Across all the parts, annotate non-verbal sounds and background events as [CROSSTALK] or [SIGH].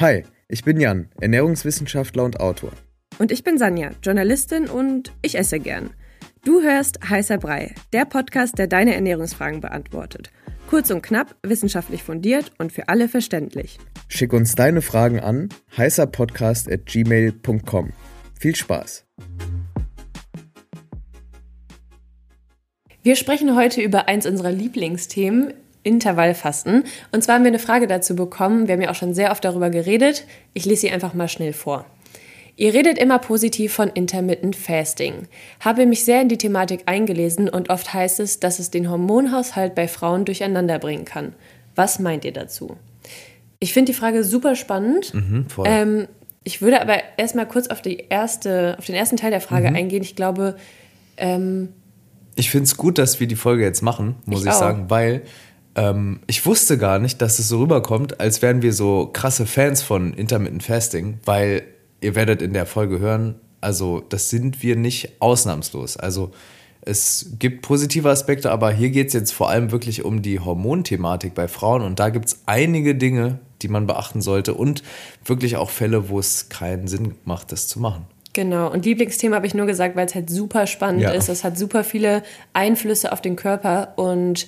Hi, ich bin Jan, Ernährungswissenschaftler und Autor. Und ich bin Sanja, Journalistin und ich esse gern. Du hörst Heißer Brei, der Podcast, der deine Ernährungsfragen beantwortet. Kurz und knapp, wissenschaftlich fundiert und für alle verständlich. Schick uns deine Fragen an heißerpodcast.gmail.com. Viel Spaß! Wir sprechen heute über eins unserer Lieblingsthemen, Intervallfasten. Und zwar haben wir eine Frage dazu bekommen. Wir haben ja auch schon sehr oft darüber geredet. Ich lese sie einfach mal schnell vor. Ihr redet immer positiv von Intermittent Fasting. Habe mich sehr in die Thematik eingelesen und oft heißt es, dass es den Hormonhaushalt bei Frauen durcheinander bringen kann. Was meint ihr dazu? Ich finde die Frage super spannend. Mhm, ähm, ich würde aber erstmal kurz auf, die erste, auf den ersten Teil der Frage mhm. eingehen. Ich glaube. Ähm, ich finde es gut, dass wir die Folge jetzt machen, muss ich, ich sagen, weil ähm, ich wusste gar nicht, dass es so rüberkommt, als wären wir so krasse Fans von Intermittent Fasting, weil ihr werdet in der Folge hören, also das sind wir nicht ausnahmslos. Also es gibt positive Aspekte, aber hier geht es jetzt vor allem wirklich um die Hormonthematik bei Frauen und da gibt es einige Dinge, die man beachten sollte und wirklich auch Fälle, wo es keinen Sinn macht, das zu machen. Genau, und Lieblingsthema habe ich nur gesagt, weil es halt super spannend ja. ist. Es hat super viele Einflüsse auf den Körper und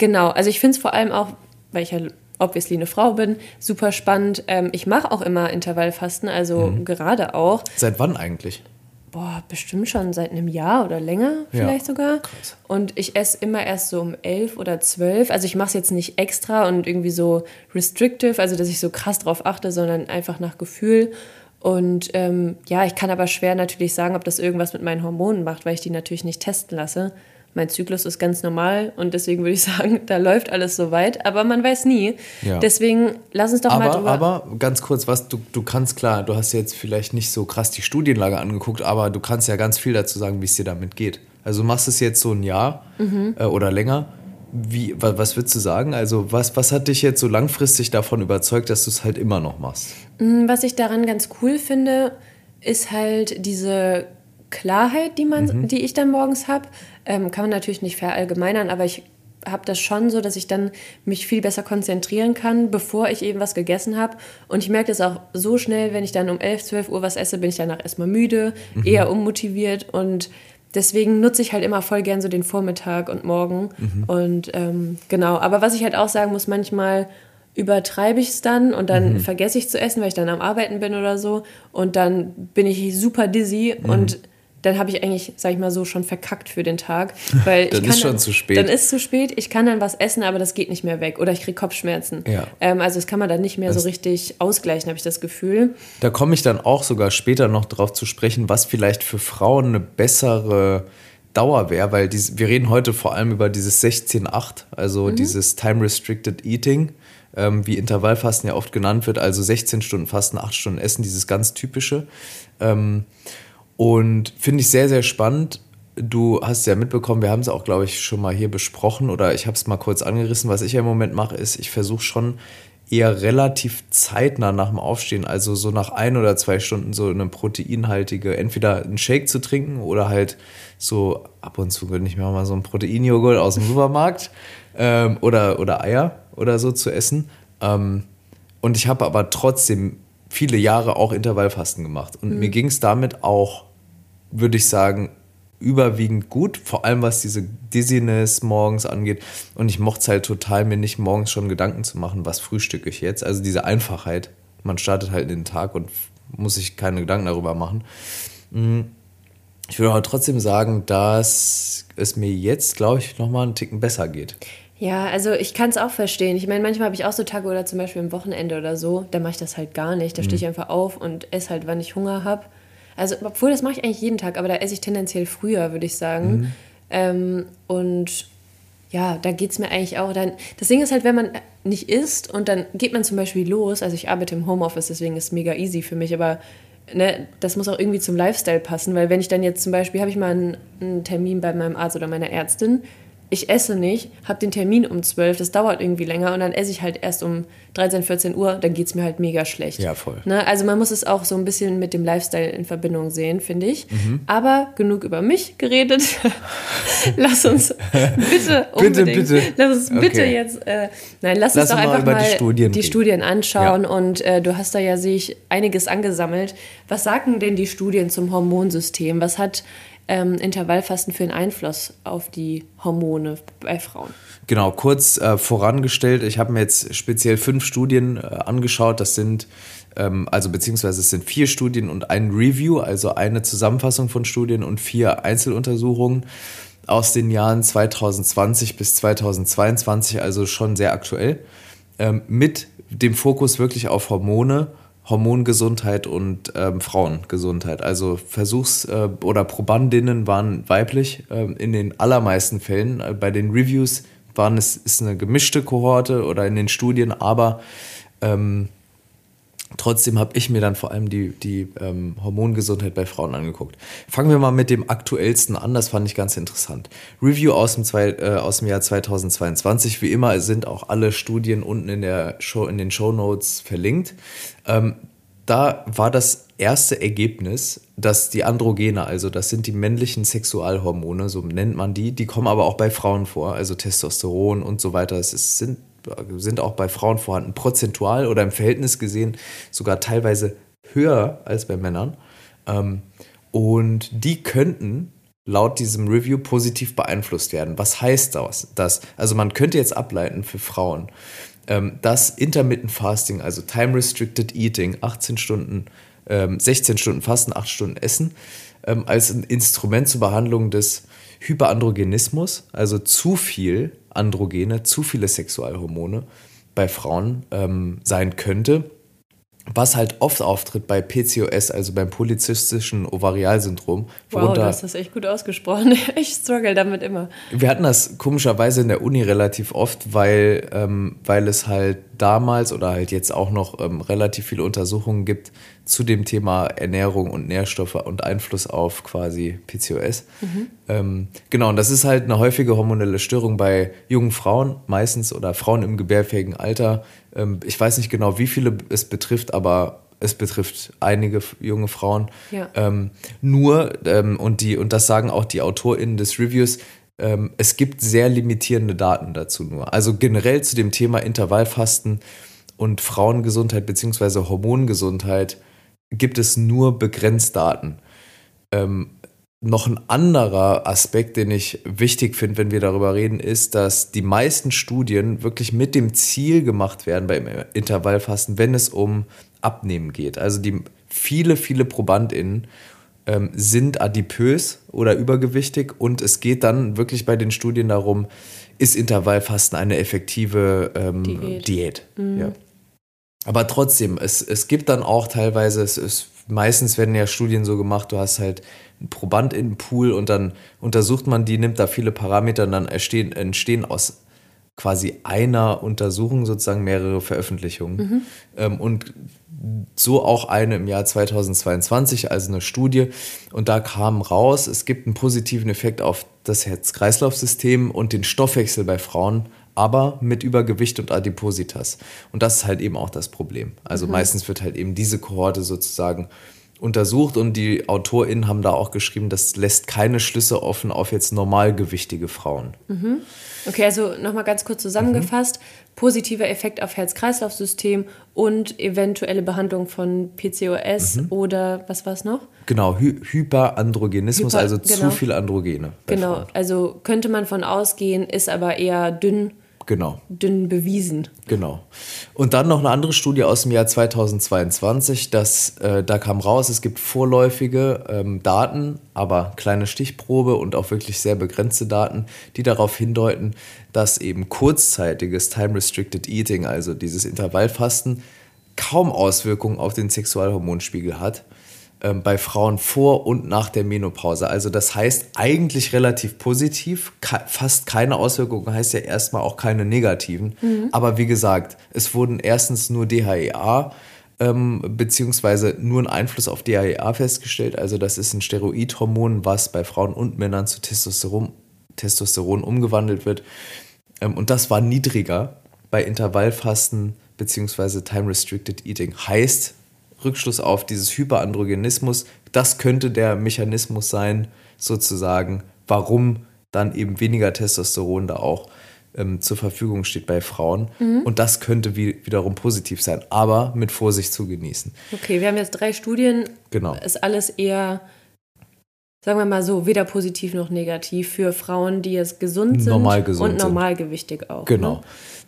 Genau, also ich finde es vor allem auch, weil ich ja obviously eine Frau bin, super spannend. Ähm, ich mache auch immer Intervallfasten, also mhm. gerade auch. Seit wann eigentlich? Boah, bestimmt schon seit einem Jahr oder länger vielleicht ja, sogar. Krass. Und ich esse immer erst so um elf oder zwölf. Also ich mache es jetzt nicht extra und irgendwie so restrictive, also dass ich so krass drauf achte, sondern einfach nach Gefühl. Und ähm, ja, ich kann aber schwer natürlich sagen, ob das irgendwas mit meinen Hormonen macht, weil ich die natürlich nicht testen lasse mein Zyklus ist ganz normal und deswegen würde ich [LAUGHS] sagen, da läuft alles so weit, aber man weiß nie. Ja. Deswegen lass uns doch aber, mal drüber. Aber ganz kurz, was du, du kannst klar, du hast jetzt vielleicht nicht so krass die Studienlage angeguckt, aber du kannst ja ganz viel dazu sagen, wie es dir damit geht. Also machst es jetzt so ein Jahr mhm. äh, oder länger. Wie, was, was würdest du sagen? Also, was, was hat dich jetzt so langfristig davon überzeugt, dass du es halt immer noch machst? Mm, was ich daran ganz cool finde, ist halt diese Klarheit, die, man, mhm. die ich dann morgens habe. Ähm, kann man natürlich nicht verallgemeinern, aber ich habe das schon so, dass ich dann mich viel besser konzentrieren kann, bevor ich eben was gegessen habe. Und ich merke das auch so schnell, wenn ich dann um 11, 12 Uhr was esse, bin ich danach erstmal müde, mhm. eher unmotiviert. Und deswegen nutze ich halt immer voll gern so den Vormittag und Morgen. Mhm. Und ähm, genau, aber was ich halt auch sagen muss, manchmal übertreibe ich es dann und dann mhm. vergesse ich zu essen, weil ich dann am Arbeiten bin oder so. Und dann bin ich super dizzy mhm. und dann habe ich eigentlich, sag ich mal so, schon verkackt für den Tag. [LAUGHS] Weil dann ist schon dann, zu spät. Dann ist zu spät, ich kann dann was essen, aber das geht nicht mehr weg. Oder ich kriege Kopfschmerzen. Ja. Ähm, also das kann man dann nicht mehr das so richtig ausgleichen, habe ich das Gefühl. Da komme ich dann auch sogar später noch drauf zu sprechen, was vielleicht für Frauen eine bessere Dauer wäre, weil diese, wir reden heute vor allem über dieses 16-8, also mhm. dieses Time-Restricted Eating, ähm, wie Intervallfasten ja oft genannt wird, also 16 Stunden Fasten, 8 Stunden Essen, dieses ganz typische. Ähm, und finde ich sehr, sehr spannend. Du hast ja mitbekommen, wir haben es auch, glaube ich, schon mal hier besprochen oder ich habe es mal kurz angerissen. Was ich ja im Moment mache, ist, ich versuche schon eher relativ zeitnah nach dem Aufstehen, also so nach ein oder zwei Stunden so eine proteinhaltige, entweder einen Shake zu trinken oder halt so ab und zu gönne ich mir mal so einen Proteinjoghurt aus dem Supermarkt ähm, oder, oder Eier oder so zu essen. Ähm, und ich habe aber trotzdem viele Jahre auch Intervallfasten gemacht und mhm. mir ging es damit auch würde ich sagen, überwiegend gut, vor allem was diese Dizziness morgens angeht. Und ich mochte es halt total, mir nicht morgens schon Gedanken zu machen, was frühstücke ich jetzt. Also diese Einfachheit. Man startet halt in den Tag und muss sich keine Gedanken darüber machen. Mhm. Ich würde aber trotzdem sagen, dass es mir jetzt, glaube ich, nochmal einen Ticken besser geht. Ja, also ich kann es auch verstehen. Ich meine, manchmal habe ich auch so Tage oder zum Beispiel am Wochenende oder so, da mache ich das halt gar nicht. Da stehe ich mhm. einfach auf und esse halt, wann ich Hunger habe. Also, obwohl das mache ich eigentlich jeden Tag, aber da esse ich tendenziell früher, würde ich sagen. Mhm. Ähm, und ja, da geht es mir eigentlich auch. Dann, das Ding ist halt, wenn man nicht isst und dann geht man zum Beispiel los, also ich arbeite im Homeoffice, deswegen ist es mega easy für mich, aber ne, das muss auch irgendwie zum Lifestyle passen, weil wenn ich dann jetzt zum Beispiel, habe ich mal einen, einen Termin bei meinem Arzt oder meiner Ärztin, ich esse nicht, habe den Termin um 12, das dauert irgendwie länger und dann esse ich halt erst um 13, 14 Uhr, dann geht es mir halt mega schlecht. Ja, voll. Ne? Also man muss es auch so ein bisschen mit dem Lifestyle in Verbindung sehen, finde ich. Mhm. Aber genug über mich geredet. [LAUGHS] lass uns bitte unbedingt, bitte, bitte. lass uns bitte okay. jetzt, äh, nein, lass, lass uns doch einfach mal, die, Studien, die Studien anschauen ja. und äh, du hast da ja, sehe ich, einiges angesammelt. Was sagen denn die Studien zum Hormonsystem? Was hat ähm, Intervallfasten für einen Einfluss auf die Hormone bei Frauen? Genau, kurz äh, vorangestellt, ich habe mir jetzt speziell fünf Studien äh, angeschaut. Das sind, ähm, also beziehungsweise es sind vier Studien und ein Review, also eine Zusammenfassung von Studien und vier Einzeluntersuchungen aus den Jahren 2020 bis 2022, also schon sehr aktuell, ähm, mit dem Fokus wirklich auf Hormone Hormongesundheit und ähm, Frauengesundheit. Also Versuchs- äh, oder Probandinnen waren weiblich äh, in den allermeisten Fällen. Äh, bei den Reviews waren es ist eine gemischte Kohorte oder in den Studien, aber ähm, trotzdem habe ich mir dann vor allem die, die ähm, Hormongesundheit bei Frauen angeguckt. Fangen wir mal mit dem aktuellsten an, das fand ich ganz interessant. Review aus dem, zwei, äh, aus dem Jahr 2022. Wie immer sind auch alle Studien unten in, der Show, in den Show Notes verlinkt. Ähm, da war das erste Ergebnis, dass die Androgene, also das sind die männlichen Sexualhormone, so nennt man die, die kommen aber auch bei Frauen vor, also Testosteron und so weiter. Es sind, sind auch bei Frauen vorhanden, prozentual oder im Verhältnis gesehen sogar teilweise höher als bei Männern. Ähm, und die könnten laut diesem Review positiv beeinflusst werden. Was heißt das? Also man könnte jetzt ableiten für Frauen, ähm, dass Intermittent Fasting, also Time Restricted Eating, 18 Stunden, 16 ähm, Stunden Fasten, 8 Stunden Essen, als ein Instrument zur Behandlung des Hyperandrogenismus, also zu viel Androgene, zu viele Sexualhormone bei Frauen sein könnte was halt oft auftritt bei PCOS, also beim polyzystischen Ovarialsyndrom. Wow, du hast das echt gut ausgesprochen. [LAUGHS] Ich struggle damit immer. Wir hatten das komischerweise in der Uni relativ oft, weil, ähm, weil es halt damals oder halt jetzt auch noch ähm, relativ viele Untersuchungen gibt zu dem Thema Ernährung und Nährstoffe und Einfluss auf quasi PCOS. Mhm. Ähm, genau, und das ist halt eine häufige hormonelle Störung bei jungen Frauen meistens oder Frauen im gebärfähigen Alter. Ähm, ich weiß nicht genau, wie viele es betrifft, aber es betrifft einige junge Frauen. Ja. Ähm, nur, ähm, und, die, und das sagen auch die AutorInnen des Reviews, ähm, es gibt sehr limitierende Daten dazu nur. Also generell zu dem Thema Intervallfasten und Frauengesundheit bzw. Hormongesundheit gibt es nur begrenzt Daten. Ähm, noch ein anderer Aspekt, den ich wichtig finde, wenn wir darüber reden, ist, dass die meisten Studien wirklich mit dem Ziel gemacht werden beim Intervallfasten, wenn es um Abnehmen geht. Also die viele, viele ProbandInnen ähm, sind adipös oder übergewichtig und es geht dann wirklich bei den Studien darum, ist Intervallfasten eine effektive ähm, Diät. Diät. Mhm. Ja. Aber trotzdem, es, es gibt dann auch teilweise, es ist, meistens werden ja Studien so gemacht, du hast halt einen Proband in den Pool und dann untersucht man die, nimmt da viele Parameter und dann entstehen, entstehen aus quasi einer Untersuchung sozusagen mehrere Veröffentlichungen. Mhm. Ähm, und so auch eine im Jahr 2022, also eine Studie. Und da kam raus, es gibt einen positiven Effekt auf das Herz-Kreislauf-System und den Stoffwechsel bei Frauen, aber mit Übergewicht und Adipositas. Und das ist halt eben auch das Problem. Also mhm. meistens wird halt eben diese Kohorte sozusagen untersucht und die AutorInnen haben da auch geschrieben, das lässt keine Schlüsse offen auf jetzt normalgewichtige Frauen. Mhm. Okay, also nochmal ganz kurz zusammengefasst. Mhm. Positiver Effekt auf Herz-Kreislauf-System und eventuelle Behandlung von PCOS mhm. oder was war es noch? Genau, Hy Hyperandrogenismus, Hyper, also genau. zu viel Androgene. Genau, Frauen. also könnte man von ausgehen, ist aber eher dünn Genau. Dünn bewiesen. Genau. Und dann noch eine andere Studie aus dem Jahr 2022, das, äh, da kam raus, es gibt vorläufige ähm, Daten, aber kleine Stichprobe und auch wirklich sehr begrenzte Daten, die darauf hindeuten, dass eben kurzzeitiges Time-Restricted Eating, also dieses Intervallfasten, kaum Auswirkungen auf den Sexualhormonspiegel hat bei Frauen vor und nach der Menopause. Also das heißt eigentlich relativ positiv, fast keine Auswirkungen, heißt ja erstmal auch keine negativen. Mhm. Aber wie gesagt, es wurden erstens nur DHEA ähm, beziehungsweise nur ein Einfluss auf DHEA festgestellt. Also das ist ein Steroidhormon, was bei Frauen und Männern zu Testosteron Testosteron umgewandelt wird. Ähm, und das war niedriger bei Intervallfasten bzw. Time-Restricted Eating. Heißt, Rückschluss auf dieses Hyperandrogenismus, das könnte der Mechanismus sein, sozusagen, warum dann eben weniger Testosteron da auch ähm, zur Verfügung steht bei Frauen. Mhm. Und das könnte wie, wiederum positiv sein, aber mit Vorsicht zu genießen. Okay, wir haben jetzt drei Studien. Genau. Ist alles eher, sagen wir mal so, weder positiv noch negativ für Frauen, die jetzt gesund sind normal gesund und normalgewichtig auch. Genau. Ne?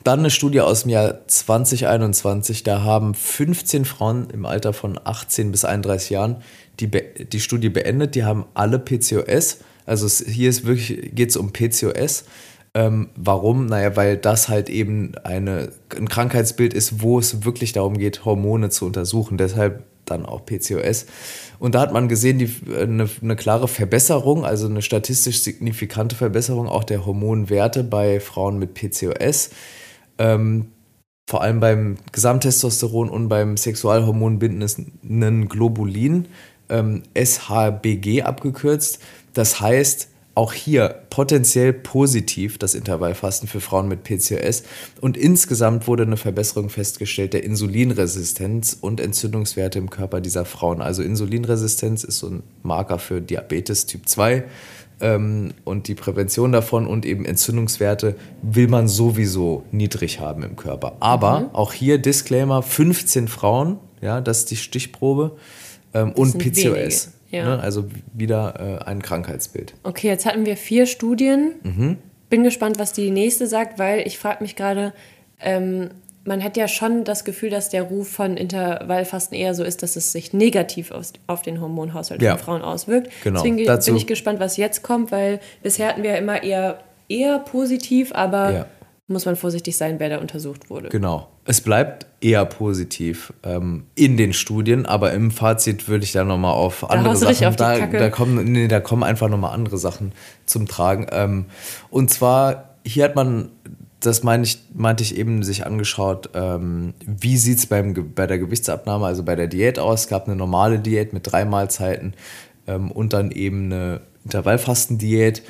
Dann eine Studie aus dem Jahr 2021, da haben 15 Frauen im Alter von 18 bis 31 Jahren die, die Studie beendet. Die haben alle PCOS. Also es, hier ist wirklich, geht es um PCOS. Ähm, warum? Naja, weil das halt eben eine, ein Krankheitsbild ist, wo es wirklich darum geht, Hormone zu untersuchen. Deshalb dann auch PCOS. Und da hat man gesehen, die, eine, eine klare Verbesserung, also eine statistisch signifikante Verbesserung auch der Hormonwerte bei Frauen mit PCOS. Ähm, vor allem beim Gesamttestosteron und beim sexualhormonbindenden Globulin, ähm, SHBG abgekürzt. Das heißt, auch hier potenziell positiv das Intervallfasten für Frauen mit PCOS und insgesamt wurde eine Verbesserung festgestellt der Insulinresistenz und Entzündungswerte im Körper dieser Frauen. Also Insulinresistenz ist so ein Marker für Diabetes Typ 2 ähm, und die Prävention davon und eben Entzündungswerte will man sowieso niedrig haben im Körper. Aber mhm. auch hier Disclaimer, 15 Frauen, ja, das ist die Stichprobe ähm, und PCOS. Wenige. Ja. Ne? Also wieder äh, ein Krankheitsbild. Okay, jetzt hatten wir vier Studien. Mhm. Bin gespannt, was die nächste sagt, weil ich frage mich gerade, ähm, man hat ja schon das Gefühl, dass der Ruf von Intervallfasten eher so ist, dass es sich negativ auf, auf den Hormonhaushalt ja. von Frauen auswirkt. Genau. Deswegen Dazu bin ich gespannt, was jetzt kommt, weil bisher hatten wir immer eher, eher positiv, aber ja muss man vorsichtig sein, wer da untersucht wurde. Genau. Es bleibt eher positiv ähm, in den Studien, aber im Fazit würde ich da nochmal auf andere da Sachen. Auf da, da, kommen, nee, da kommen einfach nochmal andere Sachen zum Tragen. Ähm, und zwar, hier hat man, das meine ich, meinte ich eben, sich angeschaut, ähm, wie sieht es bei der Gewichtsabnahme, also bei der Diät aus. Es gab eine normale Diät mit drei Mahlzeiten ähm, und dann eben eine Intervallfastendiät. Ähm,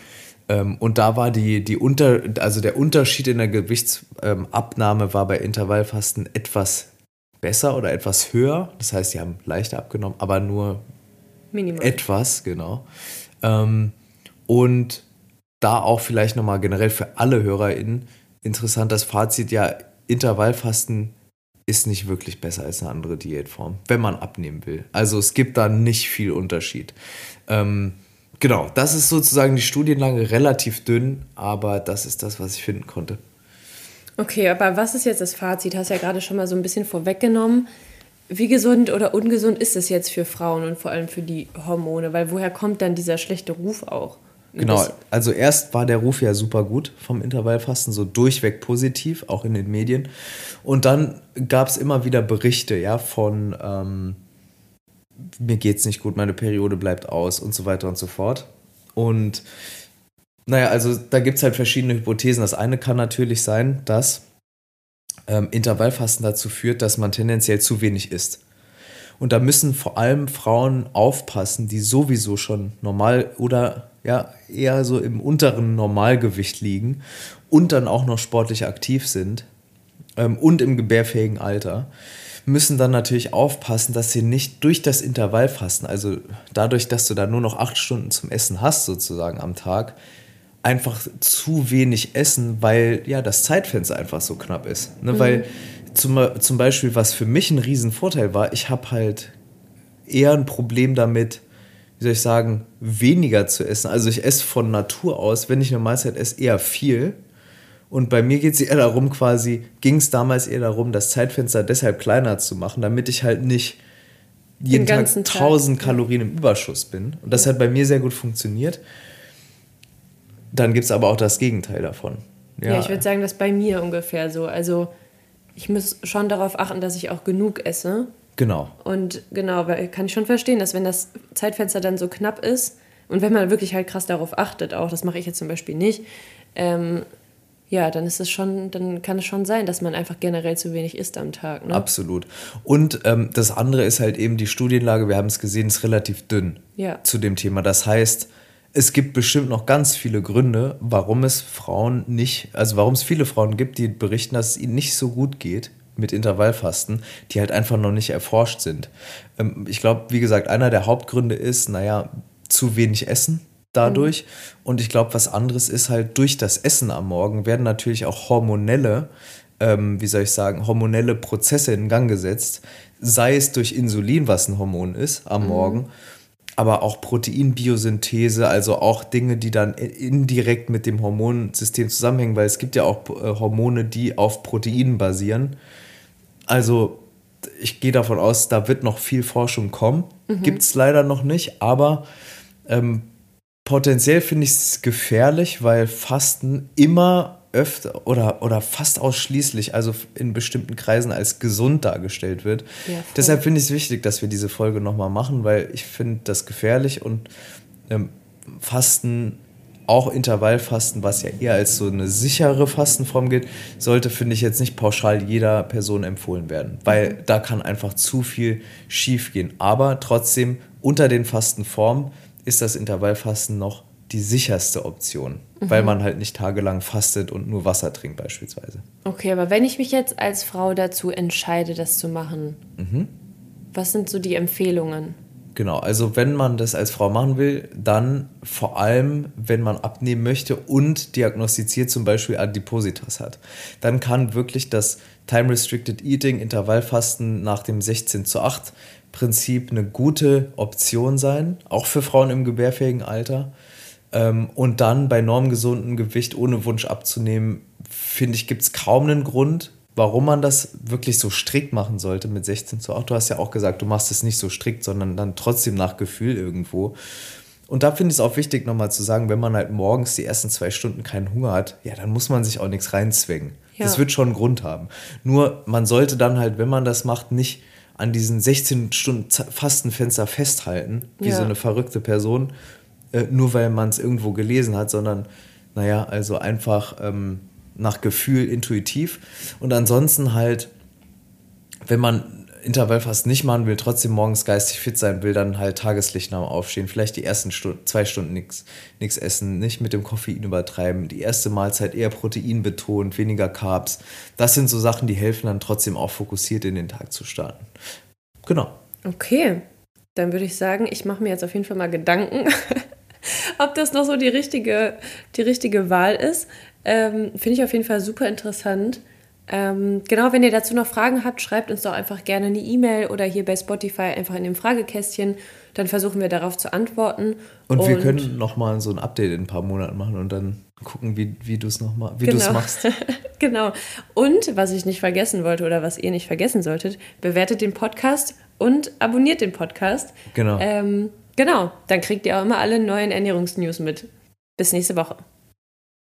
und da war die, die Unter, also der Unterschied in der Gewichtsabnahme war bei Intervallfasten etwas besser oder etwas höher. Das heißt, sie haben leichter abgenommen, aber nur Minimal. etwas, genau. Ähm, und da auch vielleicht nochmal generell für alle HörerInnen interessant das Fazit, ja, Intervallfasten ist nicht wirklich besser als eine andere Diätform, wenn man abnehmen will. Also es gibt da nicht viel Unterschied. Ähm, Genau, das ist sozusagen die Studienlage relativ dünn, aber das ist das, was ich finden konnte. Okay, aber was ist jetzt das Fazit? Hast ja gerade schon mal so ein bisschen vorweggenommen. Wie gesund oder ungesund ist es jetzt für Frauen und vor allem für die Hormone? Weil woher kommt dann dieser schlechte Ruf auch? Genau, also erst war der Ruf ja super gut vom Intervallfasten, so durchweg positiv, auch in den Medien. Und dann gab es immer wieder Berichte ja, von ähm, mir geht's nicht gut, meine Periode bleibt aus und so weiter und so fort. Und naja, also da gibt es halt verschiedene Hypothesen. Das eine kann natürlich sein, dass ähm, Intervallfasten dazu führt, dass man tendenziell zu wenig isst. Und da müssen vor allem Frauen aufpassen, die sowieso schon normal oder ja eher so im unteren Normalgewicht liegen und dann auch noch sportlich aktiv sind ähm, und im gebärfähigen Alter müssen dann natürlich aufpassen, dass sie nicht durch das Intervallfasten, also dadurch, dass du da nur noch acht Stunden zum Essen hast, sozusagen am Tag, einfach zu wenig essen, weil ja das Zeitfenster einfach so knapp ist. Ne? Mhm. Weil zum, zum Beispiel, was für mich ein Riesenvorteil war, ich habe halt eher ein Problem damit, wie soll ich sagen, weniger zu essen. Also ich esse von Natur aus, wenn ich eine Mahlzeit esse, eher viel und bei mir geht es eher darum, quasi, ging es damals eher darum, das Zeitfenster deshalb kleiner zu machen, damit ich halt nicht jeden Tag 1000 Tag. Kalorien im Überschuss bin. Und das ja. hat bei mir sehr gut funktioniert. Dann gibt es aber auch das Gegenteil davon. Ja, ja ich würde sagen, das ist bei mir ungefähr so. Also ich muss schon darauf achten, dass ich auch genug esse. Genau. Und genau, weil kann ich schon verstehen, dass wenn das Zeitfenster dann so knapp ist und wenn man wirklich halt krass darauf achtet, auch, das mache ich jetzt zum Beispiel nicht, ähm, ja, dann ist es schon, dann kann es schon sein, dass man einfach generell zu wenig isst am Tag. Ne? Absolut. Und ähm, das andere ist halt eben die Studienlage, wir haben es gesehen, ist relativ dünn ja. zu dem Thema. Das heißt, es gibt bestimmt noch ganz viele Gründe, warum es Frauen nicht, also warum es viele Frauen gibt, die berichten, dass es ihnen nicht so gut geht mit Intervallfasten, die halt einfach noch nicht erforscht sind. Ähm, ich glaube, wie gesagt, einer der Hauptgründe ist, naja, zu wenig Essen dadurch. Mhm. Und ich glaube, was anderes ist halt durch das Essen am Morgen werden natürlich auch hormonelle, ähm, wie soll ich sagen, hormonelle Prozesse in Gang gesetzt. Sei es durch Insulin, was ein Hormon ist am mhm. Morgen, aber auch Proteinbiosynthese, also auch Dinge, die dann indirekt mit dem Hormonsystem zusammenhängen, weil es gibt ja auch äh, Hormone, die auf Proteinen basieren. Also ich gehe davon aus, da wird noch viel Forschung kommen. Mhm. Gibt es leider noch nicht, aber ähm, potenziell finde ich es gefährlich, weil Fasten immer öfter oder, oder fast ausschließlich, also in bestimmten Kreisen als gesund dargestellt wird. Ja, Deshalb finde ich es wichtig, dass wir diese Folge nochmal machen, weil ich finde das gefährlich und ähm, Fasten, auch Intervallfasten, was ja eher als so eine sichere Fastenform gilt, sollte, finde ich, jetzt nicht pauschal jeder Person empfohlen werden, weil mhm. da kann einfach zu viel schief gehen. Aber trotzdem, unter den Fastenformen ist das Intervallfasten noch die sicherste Option, mhm. weil man halt nicht tagelang fastet und nur Wasser trinkt beispielsweise. Okay, aber wenn ich mich jetzt als Frau dazu entscheide, das zu machen, mhm. was sind so die Empfehlungen? Genau, also wenn man das als Frau machen will, dann vor allem, wenn man abnehmen möchte und diagnostiziert zum Beispiel Adipositas hat, dann kann wirklich das Time Restricted Eating, Intervallfasten nach dem 16 zu 8 Prinzip eine gute Option sein, auch für Frauen im gebärfähigen Alter. Ähm, und dann bei normgesundem Gewicht ohne Wunsch abzunehmen, finde ich, gibt es kaum einen Grund, warum man das wirklich so strikt machen sollte mit 16 zu 8. Du hast ja auch gesagt, du machst es nicht so strikt, sondern dann trotzdem nach Gefühl irgendwo. Und da finde ich es auch wichtig, nochmal zu sagen, wenn man halt morgens die ersten zwei Stunden keinen Hunger hat, ja, dann muss man sich auch nichts reinzwängen. Ja. Das wird schon einen Grund haben. Nur man sollte dann halt, wenn man das macht, nicht an diesen 16 Stunden Fastenfenster festhalten, wie ja. so eine verrückte Person, äh, nur weil man es irgendwo gelesen hat, sondern naja, also einfach ähm, nach Gefühl intuitiv. Und ansonsten halt, wenn man Intervallfast nicht machen will, trotzdem morgens geistig fit sein will, dann halt Tageslicht nach dem Aufstehen. Vielleicht die ersten Stunden, zwei Stunden nichts essen, nicht mit dem Koffein übertreiben. Die erste Mahlzeit eher Protein betont, weniger Carbs. Das sind so Sachen, die helfen dann trotzdem auch fokussiert in den Tag zu starten. Genau. Okay, dann würde ich sagen, ich mache mir jetzt auf jeden Fall mal Gedanken, [LAUGHS] ob das noch so die richtige, die richtige Wahl ist. Ähm, Finde ich auf jeden Fall super interessant. Ähm, genau, wenn ihr dazu noch Fragen habt, schreibt uns doch einfach gerne eine E-Mail oder hier bei Spotify einfach in dem Fragekästchen. Dann versuchen wir darauf zu antworten. Und, und wir können nochmal so ein Update in ein paar Monaten machen und dann gucken, wie, wie du es nochmal, wie genau. du es machst. [LAUGHS] genau. Und was ich nicht vergessen wollte oder was ihr nicht vergessen solltet, bewertet den Podcast und abonniert den Podcast. Genau. Ähm, Genau, dann kriegt ihr auch immer alle neuen Ernährungsnews mit. Bis nächste Woche.